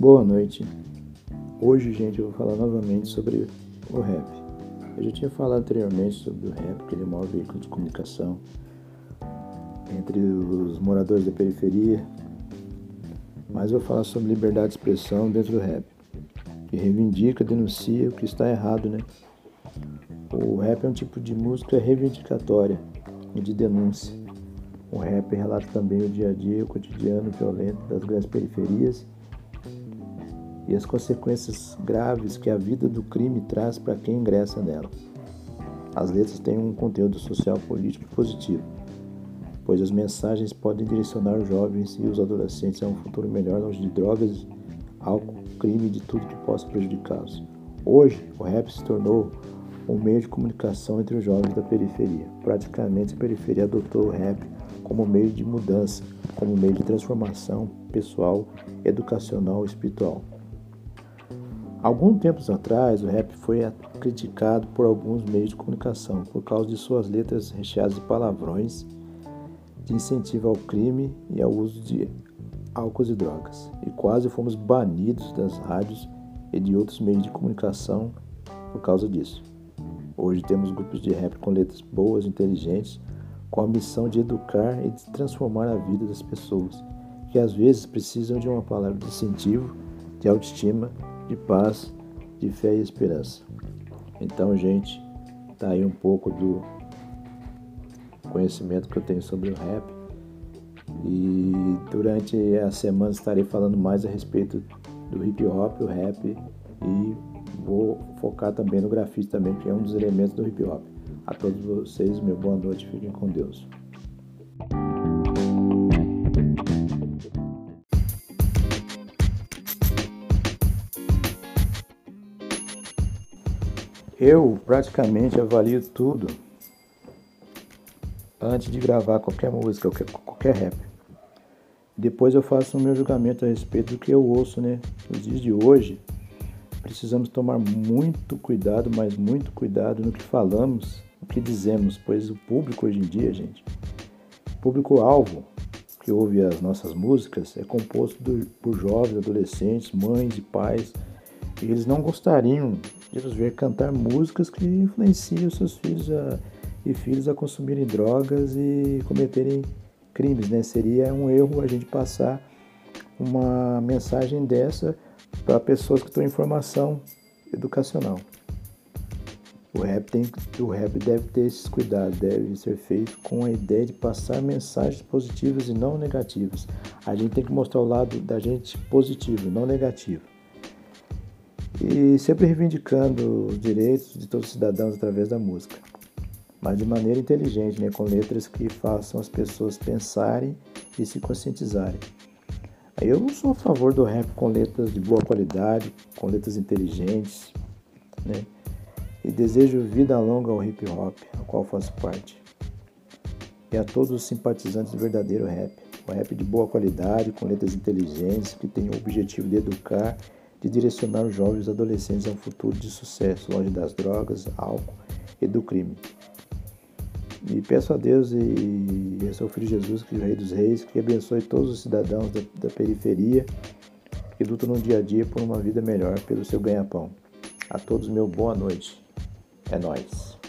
Boa noite. Hoje, gente, eu vou falar novamente sobre o rap. Eu já tinha falado anteriormente sobre o rap, que ele é o maior veículo de comunicação entre os moradores da periferia. Mas vou falar sobre liberdade de expressão dentro do rap, que reivindica, denuncia o que está errado, né? O rap é um tipo de música reivindicatória e de denúncia o rap relata também o dia a dia, o cotidiano violento das grandes periferias e as consequências graves que a vida do crime traz para quem ingressa nela. As letras têm um conteúdo social político positivo, pois as mensagens podem direcionar os jovens e os adolescentes a um futuro melhor longe de drogas, álcool, crime e de tudo que possa prejudicá-los. Hoje, o rap se tornou um meio de comunicação entre os jovens da periferia. Praticamente a periferia adotou o rap como meio de mudança, como meio de transformação pessoal, educacional e espiritual. Alguns tempos atrás, o rap foi criticado por alguns meios de comunicação por causa de suas letras recheadas de palavrões, de incentivo ao crime e ao uso de álcool e drogas. E quase fomos banidos das rádios e de outros meios de comunicação por causa disso. Hoje temos grupos de rap com letras boas, inteligentes, com a missão de educar e de transformar a vida das pessoas, que às vezes precisam de uma palavra de incentivo, de autoestima, de paz, de fé e esperança. Então, gente, tá aí um pouco do conhecimento que eu tenho sobre o rap. E durante a semana estarei falando mais a respeito do hip hop, o rap e vou focar também no grafite também, que é um dos elementos do hip hop. A todos vocês, meu boa noite, fiquem com Deus. Eu praticamente avalio tudo antes de gravar qualquer música, qualquer, qualquer rap. Depois eu faço o meu julgamento a respeito do que eu ouço, né? Nos dias de hoje, precisamos tomar muito cuidado, mas muito cuidado no que falamos o que dizemos, pois o público hoje em dia, gente, público-alvo que ouve as nossas músicas é composto do, por jovens, adolescentes, mães e pais, e eles não gostariam de ver cantar músicas que influenciam seus filhos a, e filhos a consumirem drogas e cometerem crimes, né? Seria um erro a gente passar uma mensagem dessa para pessoas que estão em formação educacional. O rap, tem, o rap deve ter esses cuidados, deve ser feito com a ideia de passar mensagens positivas e não negativas. A gente tem que mostrar o lado da gente positivo, não negativo. E sempre reivindicando os direitos de todos os cidadãos através da música, mas de maneira inteligente, né, com letras que façam as pessoas pensarem e se conscientizarem. Eu sou a favor do rap com letras de boa qualidade, com letras inteligentes, né? e desejo vida longa ao hip hop, ao qual faço parte. E a todos os simpatizantes do verdadeiro rap, o rap de boa qualidade, com letras inteligentes, que tem o objetivo de educar, de direcionar os jovens e adolescentes a um futuro de sucesso, longe das drogas, álcool e do crime. E peço a Deus e a seu Filho Jesus, que é o Rei dos Reis, que abençoe todos os cidadãos da, da periferia que lutam no dia a dia por uma vida melhor pelo seu ganha-pão. A todos, meu boa noite. É nóis.